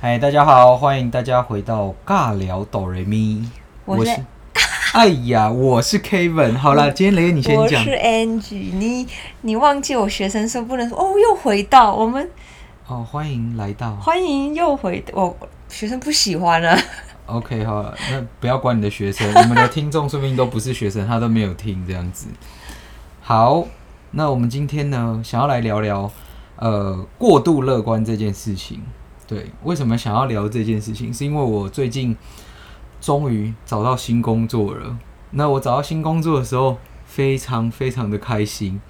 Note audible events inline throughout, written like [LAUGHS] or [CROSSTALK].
嗨，大家好，欢迎大家回到尬聊哆瑞咪。我是，哎呀，我是 Kevin。好了，今天雷你先讲。我是 Angie，你你忘记我学生说不能说哦，又回到我们。哦，欢迎来到。欢迎又回我学生不喜欢了。[LAUGHS] OK，好了，那不要管你的学生，我们的听众说不定都不是学生，他都没有听这样子。好，那我们今天呢，想要来聊聊呃过度乐观这件事情。对，为什么想要聊这件事情？是因为我最近终于找到新工作了。那我找到新工作的时候，非常非常的开心。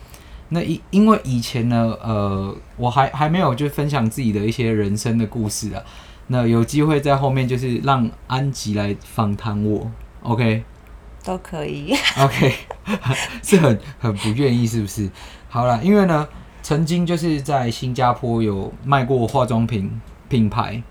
那因因为以前呢，呃，我还还没有就分享自己的一些人生的故事啊。那有机会在后面就是让安吉来访谈我，OK？都可以，OK？[LAUGHS] 是很很不愿意，是不是？好了，因为呢，曾经就是在新加坡有卖过化妆品。品牌，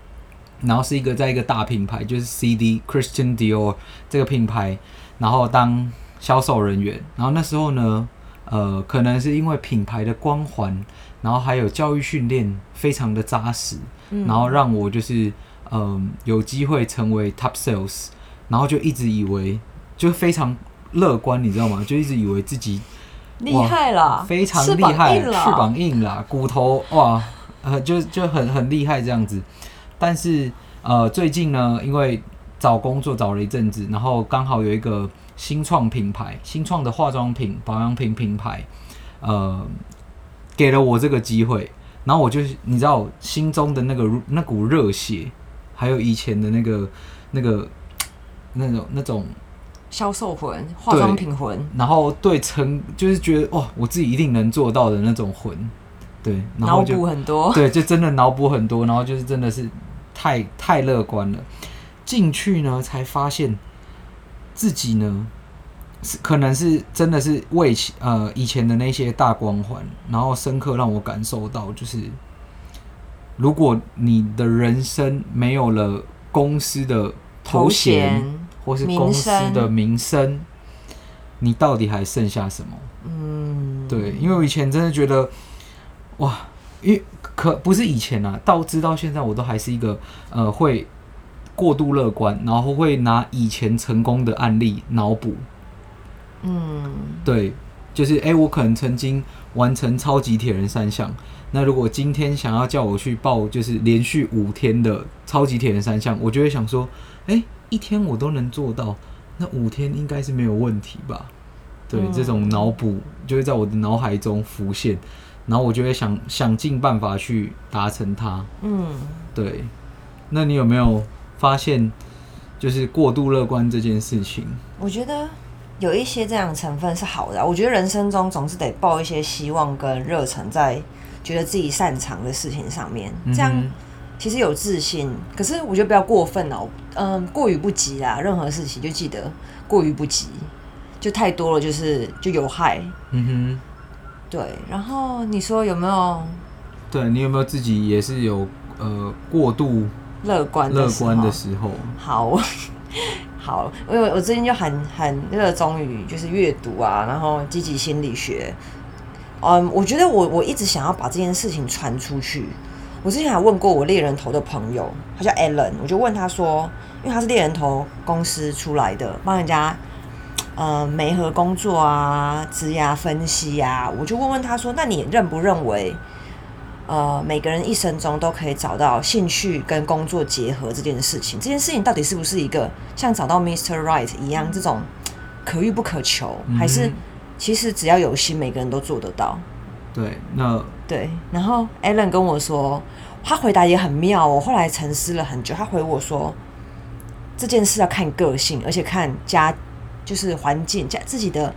然后是一个在一个大品牌，就是 CD Christian Dior 这个品牌，然后当销售人员。然后那时候呢，呃，可能是因为品牌的光环，然后还有教育训练非常的扎实，嗯、然后让我就是嗯、呃、有机会成为 Top Sales，然后就一直以为就非常乐观，你知道吗？就一直以为自己厉害了，非常厉害，翅膀硬了，骨头哇。呃，就就很很厉害这样子，但是呃，最近呢，因为找工作找了一阵子，然后刚好有一个新创品牌，新创的化妆品保养品品牌，呃，给了我这个机会，然后我就你知道，心中的那个那股热血，还有以前的那个那个那种那种销售魂、化妆品魂，然后对成就是觉得哇，我自己一定能做到的那种魂。对，脑补很多，[LAUGHS] 对，就真的脑补很多，然后就是真的是太太乐观了。进去呢，才发现自己呢是可能是真的是为呃以前的那些大光环，然后深刻让我感受到，就是如果你的人生没有了公司的头衔，或是公司的名声，你到底还剩下什么？嗯，对，因为我以前真的觉得。哇，因为可不是以前啊，到直到现在，我都还是一个呃会过度乐观，然后会拿以前成功的案例脑补。嗯，对，就是哎、欸，我可能曾经完成超级铁人三项，那如果今天想要叫我去报，就是连续五天的超级铁人三项，我就会想说，哎、欸，一天我都能做到，那五天应该是没有问题吧？对，嗯、这种脑补就会在我的脑海中浮现。然后我就会想想尽办法去达成它。嗯，对。那你有没有发现，就是过度乐观这件事情？我觉得有一些这样的成分是好的。我觉得人生中总是得抱一些希望跟热忱，在觉得自己擅长的事情上面，这样其实有自信。可是我觉得不要过分哦，嗯，过于不及啦。任何事情就记得过于不及，就太多了，就是就有害。嗯哼。对，然后你说有没有？对，你有没有自己也是有呃过度乐观乐观的时候？[LAUGHS] 好，好，因为我最近就很很热衷于就是阅读啊，然后积极心理学。嗯，我觉得我我一直想要把这件事情传出去。我之前还问过我猎人头的朋友，他叫 Alan，我就问他说，因为他是猎人头公司出来的，帮人家。呃，媒合工作啊，职涯分析啊，我就问问他说：“那你认不认为，呃，每个人一生中都可以找到兴趣跟工作结合这件事情？这件事情到底是不是一个像找到 Mr. Right 一样这种可遇不可求，嗯、还是其实只要有心，每个人都做得到？”对，那对。然后 Alan 跟我说，他回答也很妙哦。我后来沉思了很久，他回我说：“这件事要看个性，而且看家。”就是环境加自己的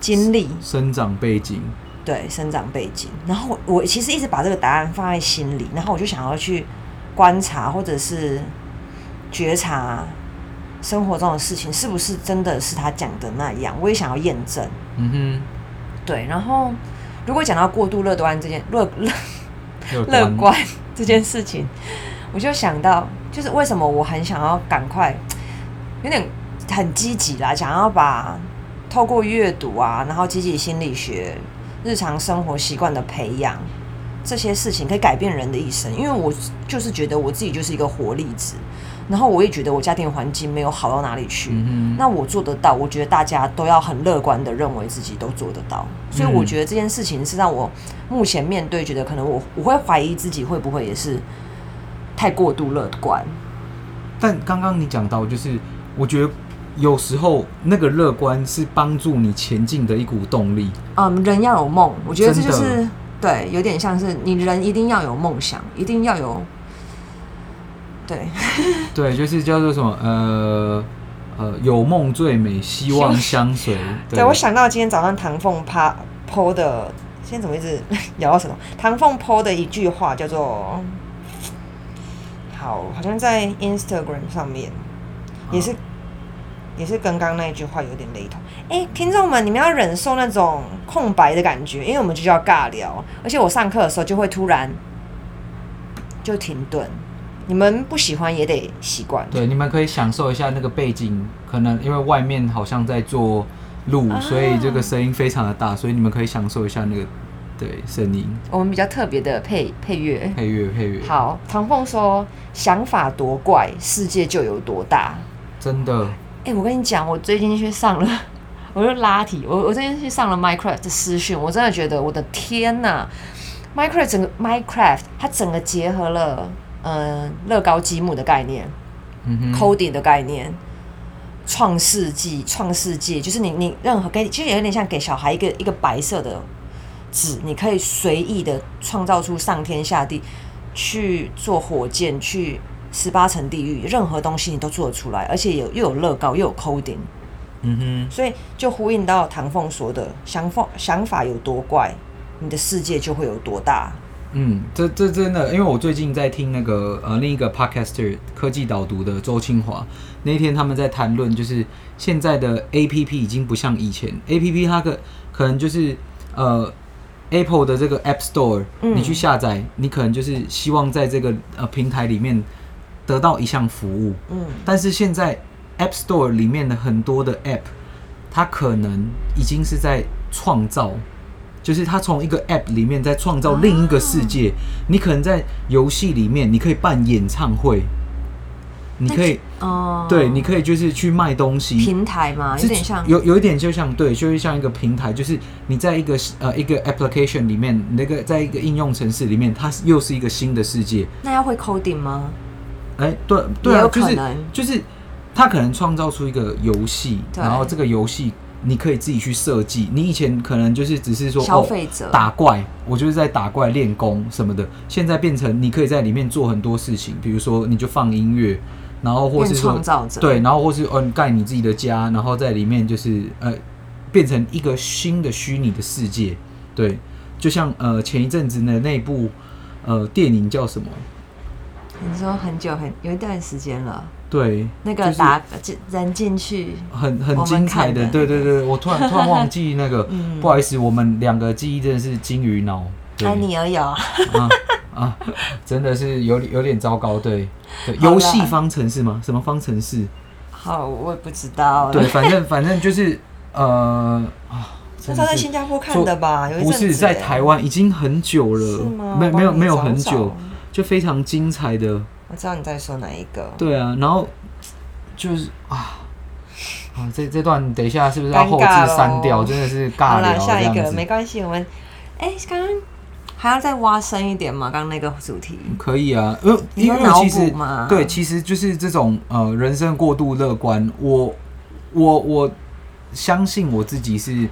经历、生长背景，对，生长背景。然后我其实一直把这个答案放在心里，然后我就想要去观察或者是觉察生活中的事情是不是真的是他讲的那样。我也想要验证。嗯哼，对。然后如果讲到过度乐观这件乐乐乐观这件事情，我就想到，就是为什么我很想要赶快有点。很积极啦，想要把透过阅读啊，然后积极心理学、日常生活习惯的培养，这些事情可以改变人的一生，因为我就是觉得我自己就是一个活例子，然后我也觉得我家庭环境没有好到哪里去，嗯、那我做得到，我觉得大家都要很乐观的认为自己都做得到，所以我觉得这件事情是让我目前面对，觉得可能我我会怀疑自己会不会也是太过度乐观。但刚刚你讲到，就是我觉得有时候那个乐观是帮助你前进的一股动力。嗯，人要有梦，我觉得这就是。对，有点像是你人一定要有梦想，一定要有，对，[LAUGHS] [LAUGHS] 对，就是叫做什么呃呃，有梦最美，希望相随。对，对，我想到今天早上唐凤趴 po 的，今天怎么一直 [LAUGHS] 聊到什么？唐凤 po 的一句话叫做，好，好像在 Instagram 上面，也是。也是跟刚刚那一句话有点雷同。哎、欸，听众们，你们要忍受那种空白的感觉，因为我们就叫尬聊，而且我上课的时候就会突然就停顿。你们不喜欢也得习惯。对，你们可以享受一下那个背景，可能因为外面好像在做路，啊、所以这个声音非常的大，所以你们可以享受一下那个对声音。我们比较特别的配配乐，配乐配乐。好，唐凤说：“想法多怪，世界就有多大。”真的。哎、欸，我跟你讲，我最近去上了，我就拉题，我我最近去上了 Minecraft 的私训，我真的觉得我的天呐，Minecraft 整个 Minecraft 它整个结合了嗯乐高积木的概念，，coding 的概念，创世纪创世纪，就是你你任何给其实也有点像给小孩一个一个白色的纸，你可以随意的创造出上天下地，去做火箭去。十八层地狱，任何东西你都做得出来，而且有又有乐高又有 coding，嗯哼，所以就呼应到唐凤说的想法，想法有多怪，你的世界就会有多大。嗯，这这真的，因为我最近在听那个呃另一个 podcaster 科技导读的周清华，那一天他们在谈论，就是现在的 APP 已经不像以前，APP 它可可能就是呃 Apple 的这个 App Store，嗯，你去下载，你可能就是希望在这个呃平台里面。得到一项服务，嗯，但是现在 App Store 里面的很多的 App，它可能已经是在创造，就是它从一个 App 里面在创造另一个世界。啊、你可能在游戏里面，你可以办演唱会，你可以哦，对，你可以就是去卖东西，平台嘛，有点像，有有一点就像对，就是像一个平台，就是你在一个呃一个 application 里面，那个在一个应用程式里面，它又是一个新的世界。那要会 coding 吗？哎、欸，对对啊，就是就是，他可能创造出一个游戏，然后这个游戏你可以自己去设计。你以前可能就是只是说消费者、哦、打怪，我就是在打怪练功什么的。现在变成你可以在里面做很多事情，比如说你就放音乐，然后或是说创造者对，然后或是嗯盖你自己的家，然后在里面就是呃变成一个新的虚拟的世界。对，就像呃前一阵子的那部呃电影叫什么？你说很久很有一段时间了，对，那个打进人进去，很很精彩的，对对对，我突然突然忘记那个，[LAUGHS] 不好意思，我们两个记忆真的是金鱼脑，安妮儿有啊啊，真的是有有点糟糕，对。对，游戏方程式吗？什么方程式？好，我也不知道，对，反正反正就是呃啊，是他在新加坡看的吧？不是在台湾，已经很久了，没没有没有很久。就非常精彩的，我知道你在说哪一个。对啊，然后就是啊啊，这这段等一下是不是要后置删掉？真的是尬聊。下一个没关系，我们哎，刚刚还要再挖深一点吗？刚刚那个主题可以啊，呃，因为其实对，其实就是这种呃，人生过度乐观。我我我相信我自己是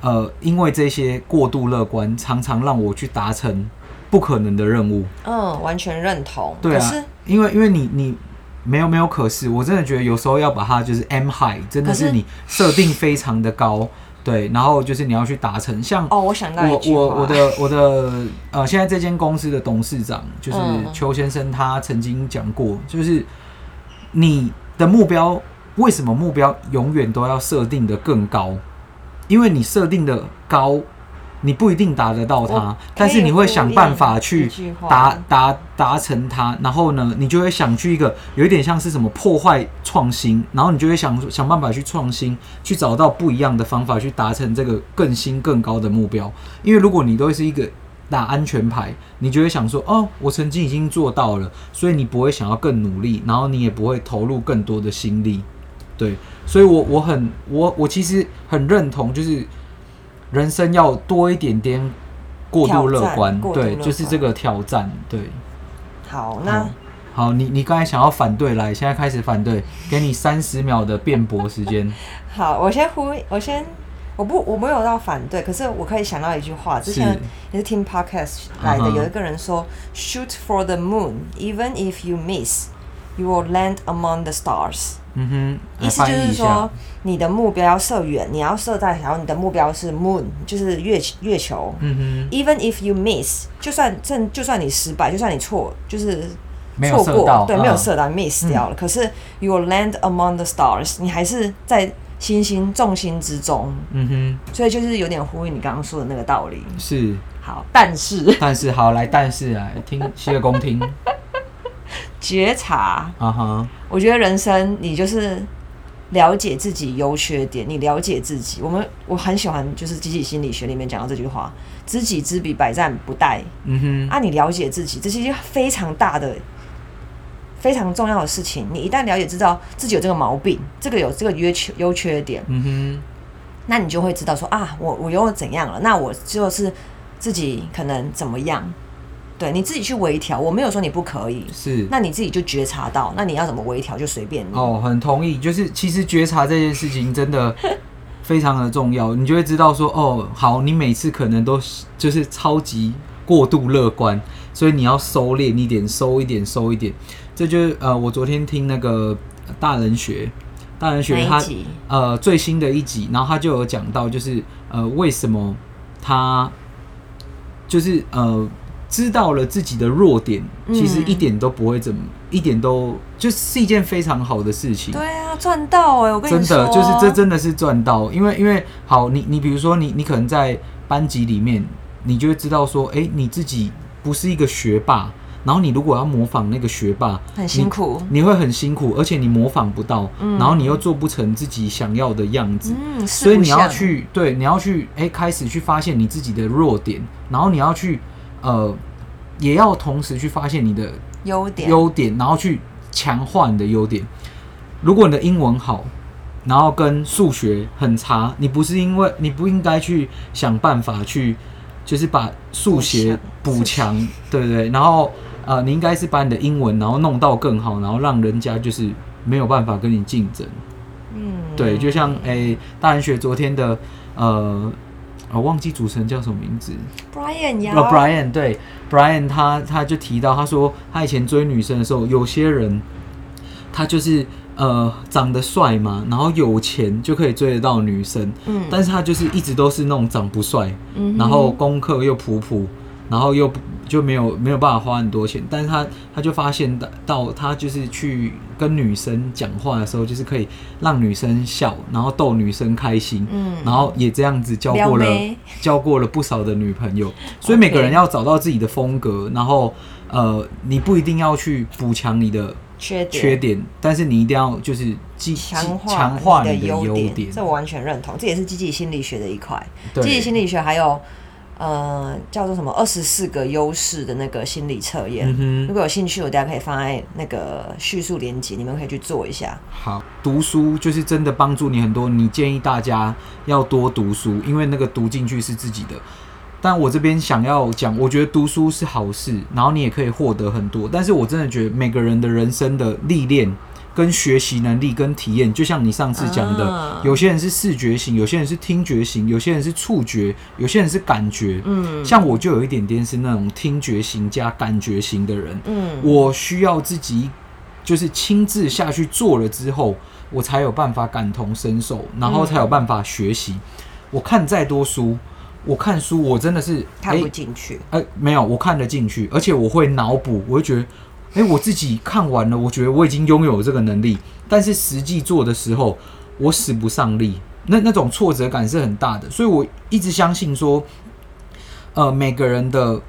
呃，因为这些过度乐观，常常让我去达成。不可能的任务，嗯，完全认同。对啊，因为因为你你没有没有可是，我真的觉得有时候要把它就是 M high，真的是你设定非常的高，对，然后就是你要去达成。像哦，我想到我我我的我的呃，现在这间公司的董事长就是邱先生，他曾经讲过，就是你的目标为什么目标永远都要设定的更高？因为你设定的高。你不一定达得到它，但是你会想办法去达达达成它。然后呢，你就会想去一个有一点像是什么破坏创新，然后你就会想想办法去创新，去找到不一样的方法去达成这个更新更高的目标。因为如果你都是一个打安全牌，你就会想说，哦，我曾经已经做到了，所以你不会想要更努力，然后你也不会投入更多的心力。对，所以我我很我我其实很认同，就是人生要多一点点过度乐观，对，就是这个挑战。对，好，那。好，你你刚才想要反对，来，现在开始反对，给你三十秒的辩驳时间。[LAUGHS] 好，我先呼，我先，我不，我没有到反对，可是我可以想到一句话，之前也是听 podcast 来的，有一个人说、uh huh.，shoot for the moon，even if you miss，you will land among the stars。嗯哼，意思就是说，你的目标要设远，你要设在，然后你的目标是 moon，就是月月球。嗯哼，even if you miss，就算正，就算你失败，就算你错，就是。错过，对，没有射到、嗯、，miss 掉了。可是，you will land among the stars，你还是在星星众星之中。嗯哼，所以就是有点呼应你刚刚说的那个道理。是，好，但是，但是，好，来，但是来听，洗耳恭听。[LAUGHS] 觉察，啊哈，我觉得人生你就是了解自己优缺点，你了解自己。我们我很喜欢，就是积极心理学里面讲到这句话：“知己知彼，百战不殆。”嗯哼，啊，你了解自己，这是一件非常大的。非常重要的事情，你一旦了解知道自己有这个毛病，这个有这个优缺优缺点，嗯哼，那你就会知道说啊，我我又怎样了？那我就是自己可能怎么样？对，你自己去微调，我没有说你不可以，是，那你自己就觉察到，那你要怎么微调就随便你。哦，很同意，就是其实觉察这件事情真的 [LAUGHS] 非常的重要，你就会知道说哦，好，你每次可能都是就是超级过度乐观，所以你要收敛一点，收一点，收一点。这就是呃，我昨天听那个大人学，大人学他呃最新的一集，然后他就有讲到，就是呃为什么他就是呃知道了自己的弱点，其实一点都不会怎么，嗯、一点都就是一件非常好的事情。对啊，赚到哎、欸，我跟你说，真的就是这真的是赚到，因为因为好，你你比如说你你可能在班级里面，你就会知道说，哎，你自己不是一个学霸。然后你如果要模仿那个学霸，很辛苦。你，你会很辛苦，而且你模仿不到，嗯、然后你又做不成自己想要的样子，嗯、所以你要去对，你要去哎，开始去发现你自己的弱点，然后你要去呃，也要同时去发现你的优点，优点，然后去强化你的优点。如果你的英文好，然后跟数学很差，你不是因为你不应该去想办法去，就是把数学补强，对不对？然后。呃，你应该是把你的英文，然后弄到更好，然后让人家就是没有办法跟你竞争。嗯，对，就像诶、欸，大人学昨天的呃，我忘记主持人叫什么名字，Brian 呀，哦，Brian，对，Brian 他他就提到，他说他以前追女生的时候，有些人他就是呃长得帅嘛，然后有钱就可以追得到女生，嗯，但是他就是一直都是那种长不帅，嗯，然后功课又普普。然后又就没有没有办法花很多钱，但是他他就发现到到他就是去跟女生讲话的时候，就是可以让女生笑，然后逗女生开心，嗯，然后也这样子交过了交过了不少的女朋友。所以每个人要找到自己的风格，然后呃，你不一定要去补强你的缺点，缺点，但是你一定要就是强化强化你的优点，点。这我完全认同，这也是积极心理学的一块。积极心理学还有。呃，叫做什么二十四个优势的那个心理测验，嗯、如果有兴趣，我大家可以放在那个叙述连接，你们可以去做一下。好，读书就是真的帮助你很多。你建议大家要多读书，因为那个读进去是自己的。但我这边想要讲，我觉得读书是好事，然后你也可以获得很多。但是我真的觉得每个人的人生的历练。跟学习能力跟体验，就像你上次讲的，啊、有些人是视觉型，有些人是听觉型，有些人是触觉，有些人是感觉。嗯，像我就有一点点是那种听觉型加感觉型的人。嗯，我需要自己就是亲自下去做了之后，我才有办法感同身受，然后才有办法学习。嗯、我看再多书，我看书我真的是看不进去。哎、欸欸，没有，我看得进去，而且我会脑补，我会觉得。诶、欸，我自己看完了，我觉得我已经拥有这个能力，但是实际做的时候，我使不上力，那那种挫折感是很大的。所以我一直相信说，呃，每个人的，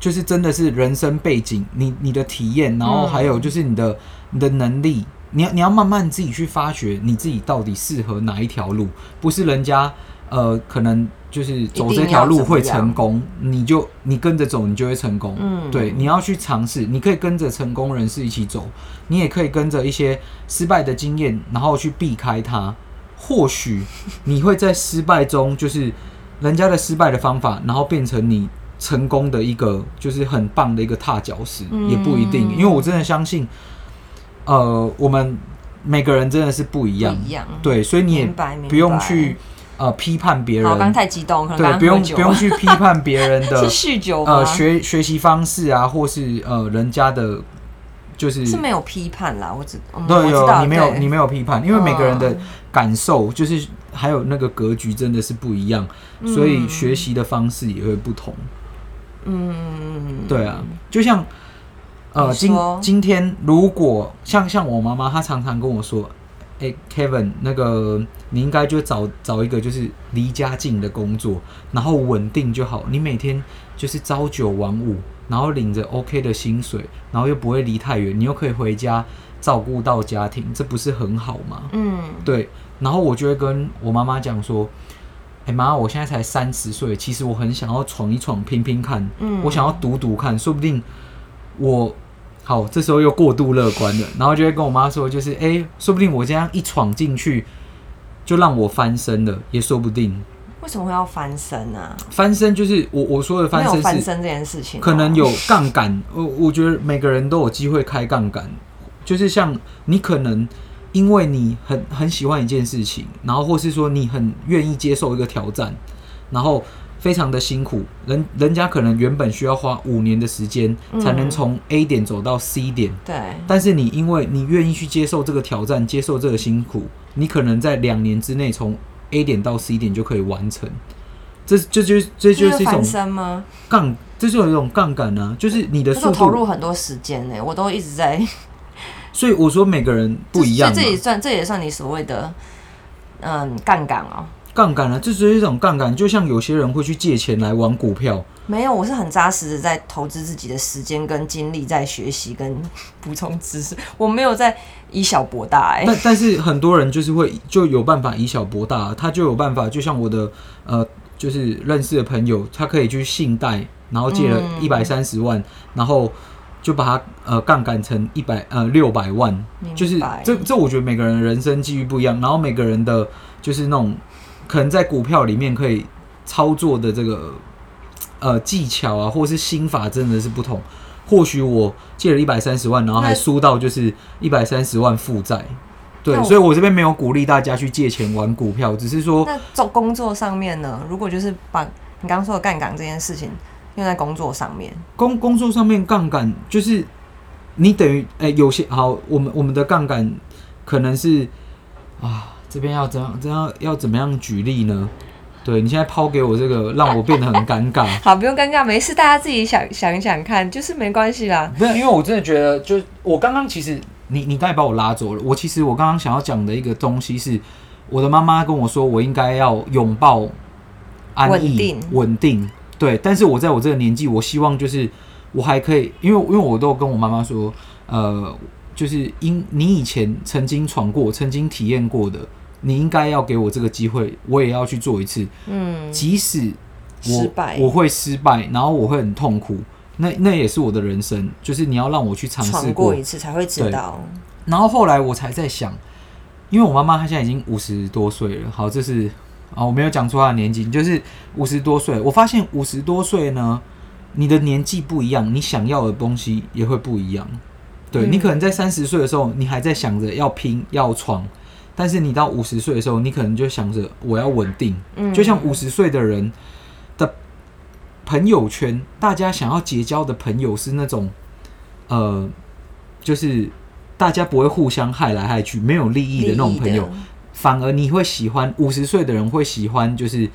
就是真的是人生背景，你你的体验，然后还有就是你的你的能力，你要你要慢慢自己去发掘你自己到底适合哪一条路，不是人家呃，可能就是走这条路会成功，你就你跟着走，你就会成功。嗯，对，你要去尝试，你可以跟着成功人士一起走，你也可以跟着一些失败的经验，然后去避开它。或许你会在失败中，就是人家的失败的方法，然后变成你成功的一个，就是很棒的一个踏脚石，嗯、也不一定。因为我真的相信，呃，我们每个人真的是不一样，不一样，对，所以你也不用去。呃，批判别人，刚刚太激动，可能对，不用不用去批判别人的 [LAUGHS] 是酗酒呃学学习方式啊，或是呃人家的，就是是没有批判啦，我只对有你没有你没有批判，因为每个人的感受就是还有那个格局真的是不一样，嗯、所以学习的方式也会不同。嗯，对啊，就像呃今今天如果像像我妈妈，她常常跟我说。哎、欸，Kevin，那个你应该就找找一个就是离家近的工作，然后稳定就好。你每天就是朝九晚五，然后领着 OK 的薪水，然后又不会离太远，你又可以回家照顾到家庭，这不是很好吗？嗯，对。然后我就会跟我妈妈讲说：“哎、欸、妈，我现在才三十岁，其实我很想要闯一闯，拼拼看。嗯，我想要赌赌看，说不定我。”好，这时候又过度乐观了，然后就会跟我妈说，就是哎、欸，说不定我这样一闯进去，就让我翻身了，也说不定。为什么会要翻身呢、啊？翻身就是我我说的翻身是翻身这件事情，可能有杠杆。我我觉得每个人都有机会开杠杆，就是像你可能因为你很很喜欢一件事情，然后或是说你很愿意接受一个挑战，然后。非常的辛苦，人人家可能原本需要花五年的时间才能从 A 点走到 C 点，对。但是你因为你愿意去接受这个挑战，接受这个辛苦，你可能在两年之内从 A 点到 C 点就可以完成。这这就这就是一种杠，这就有一种杠杆啊，就是你的速度投入很多时间呢，我都一直在。[LAUGHS] 所以我说每个人不一样，这也算这也算你所谓的嗯杠杆哦。杠杆呢，这是一种杠杆，就像有些人会去借钱来玩股票。没有，我是很扎实的在投资自己的时间跟精力，在学习跟补充知识。我没有在以小博大哎、欸。但 [LAUGHS] 但是很多人就是会就有办法以小博大，他就有办法，就像我的呃，就是认识的朋友，他可以去信贷，然后借了一百三十万，嗯、然后就把它呃杠杆成一百呃六百万，就是这这我觉得每个人的人生机遇不一样，然后每个人的就是那种。可能在股票里面可以操作的这个呃技巧啊，或是心法真的是不同。或许我借了一百三十万，然后还输到就是一百三十万负债。对，所以我这边没有鼓励大家去借钱玩股票，只是说那做工作上面呢，如果就是把你刚刚说的杠杆这件事情用在工作上面，工工作上面杠杆就是你等于哎、欸、有些好，我们我们的杠杆可能是啊。这边要怎样？怎样要怎么样举例呢？对，你现在抛给我这个，让我变得很尴尬。[LAUGHS] 好，不用尴尬，没事，大家自己想想一想看，就是没关系啦。不是，因为我真的觉得，就我刚刚其实你你刚才把我拉走了。我其实我刚刚想要讲的一个东西是，我的妈妈跟我说，我应该要拥抱安逸、稳定、稳定。对，但是我在我这个年纪，我希望就是我还可以，因为因为我都跟我妈妈说，呃。就是因你以前曾经闯过、曾经体验过的，你应该要给我这个机会，我也要去做一次。嗯，即使我失败，我会失败，然后我会很痛苦，那那也是我的人生。就是你要让我去尝试过，过一次才会知道。然后后来我才在想，因为我妈妈她现在已经五十多岁了。好，这是啊，我没有讲出她的年纪，就是五十多岁。我发现五十多岁呢，你的年纪不一样，你想要的东西也会不一样。对，你可能在三十岁的时候，你还在想着要拼要闯，但是你到五十岁的时候，你可能就想着我要稳定。嗯，就像五十岁的人的朋友圈，大家想要结交的朋友是那种，呃，就是大家不会互相害来害去，没有利益的那种朋友，反而你会喜欢五十岁的人会喜欢就是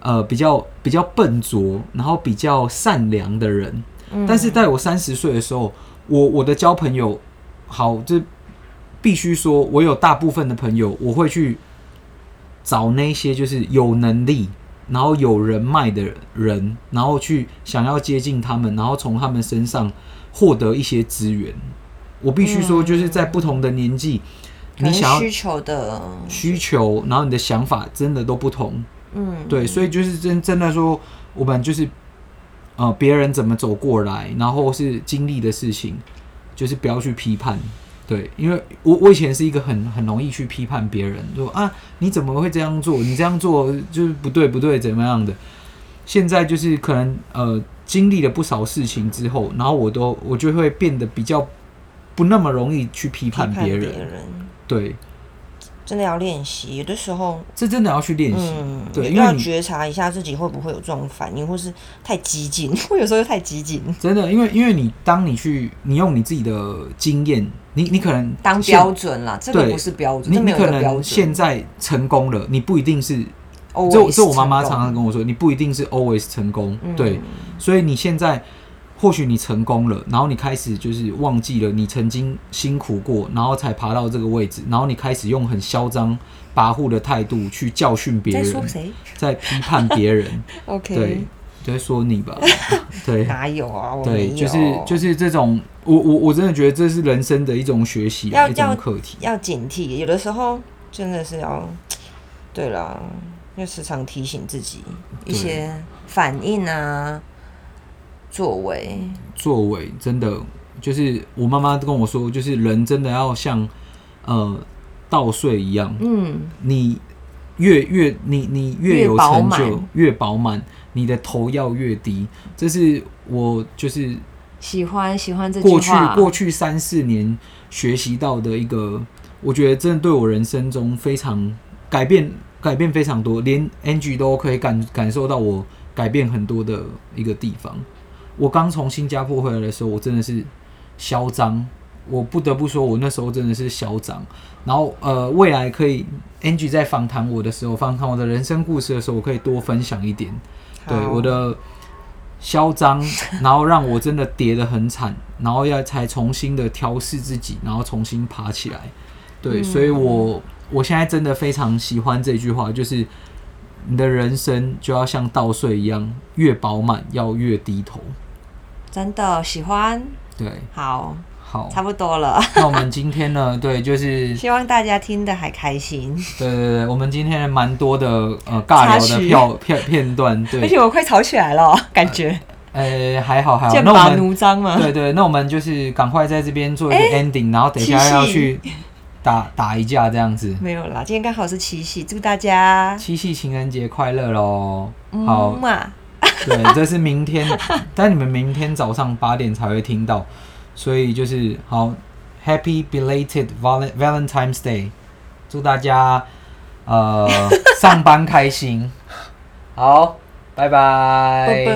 呃比较比较笨拙，然后比较善良的人。嗯，但是在我三十岁的时候。我我的交朋友，好，这必须说，我有大部分的朋友，我会去找那些就是有能力，然后有人脉的人，然后去想要接近他们，然后从他们身上获得一些资源。我必须说，就是在不同的年纪，嗯，你想要需求的需求，然后你的想法真的都不同。嗯，对，所以就是真真的说，我们就是呃，别人怎么走过来，然后是经历的事情，就是不要去批判。对，因为我我以前是一个很很容易去批判别人，说啊，你怎么会这样做？你这样做就是不对不对，怎么样的？现在就是可能呃，经历了不少事情之后，然后我都我就会变得比较不那么容易去批判别人。别人对。真的要练习，有的时候这真的要去练习，嗯，对，要觉察一下自己会不会有这种反应，或是太激进，[LAUGHS] 我有时候又太激进。真的，因为因为你当你去，你用你自己的经验，你你可能当标准啦，这个不是标准，你你可能现在成功了，你不一定是。这这我妈妈常常跟我说，你不一定是 always 成功，嗯、对，所以你现在。或许你成功了，然后你开始就是忘记了你曾经辛苦过，然后才爬到这个位置，然后你开始用很嚣张跋扈的态度去教训别人，在？[LAUGHS] 在批判别人。[LAUGHS] OK，对，就在说你吧。[LAUGHS] 对，哪有啊？我对，就是就是这种，我我我真的觉得这是人生的一种学习，一种课题，要警惕。有的时候真的是要，对了，要时常提醒自己一些反应啊。作为，作为真的就是我妈妈跟我说，就是人真的要像呃稻穗一样，嗯，你越越你你越有成就越饱满，你的头要越低。这是我就是喜欢喜欢这。过去过去三四年学习到的一个，我觉得真的对我人生中非常改变改变非常多，连 Angie 都可以感感受到我改变很多的一个地方。我刚从新加坡回来的时候，我真的是嚣张。我不得不说，我那时候真的是嚣张。然后，呃，未来可以 Angie 在访谈我的时候，访谈我的人生故事的时候，我可以多分享一点。对我的嚣张，然后让我真的跌得很惨，然后要才重新的调试自己，然后重新爬起来。对，所以我我现在真的非常喜欢这句话，就是你的人生就要像稻穗一样，越饱满要越低头。真的喜欢，对，好，好，差不多了。那我们今天呢？[LAUGHS] 对，就是希望大家听得还开心。对对对，我们今天蛮多的呃尬聊的票片片段，对，而且我快吵起来了，感觉。呃，欸、还好还好，剑拔弩张嘛。对，对对，那我们就是赶快在这边做一个 ending，、欸、然后等一下要去打打一架这样子。没有啦，今天刚好是七夕，祝大家七夕情人节快乐喽！好嘛。嗯对，这是明天，但你们明天早上八点才会听到，所以就是好，Happy belated Valentine's Day，祝大家呃 [LAUGHS] 上班开心，好，拜拜。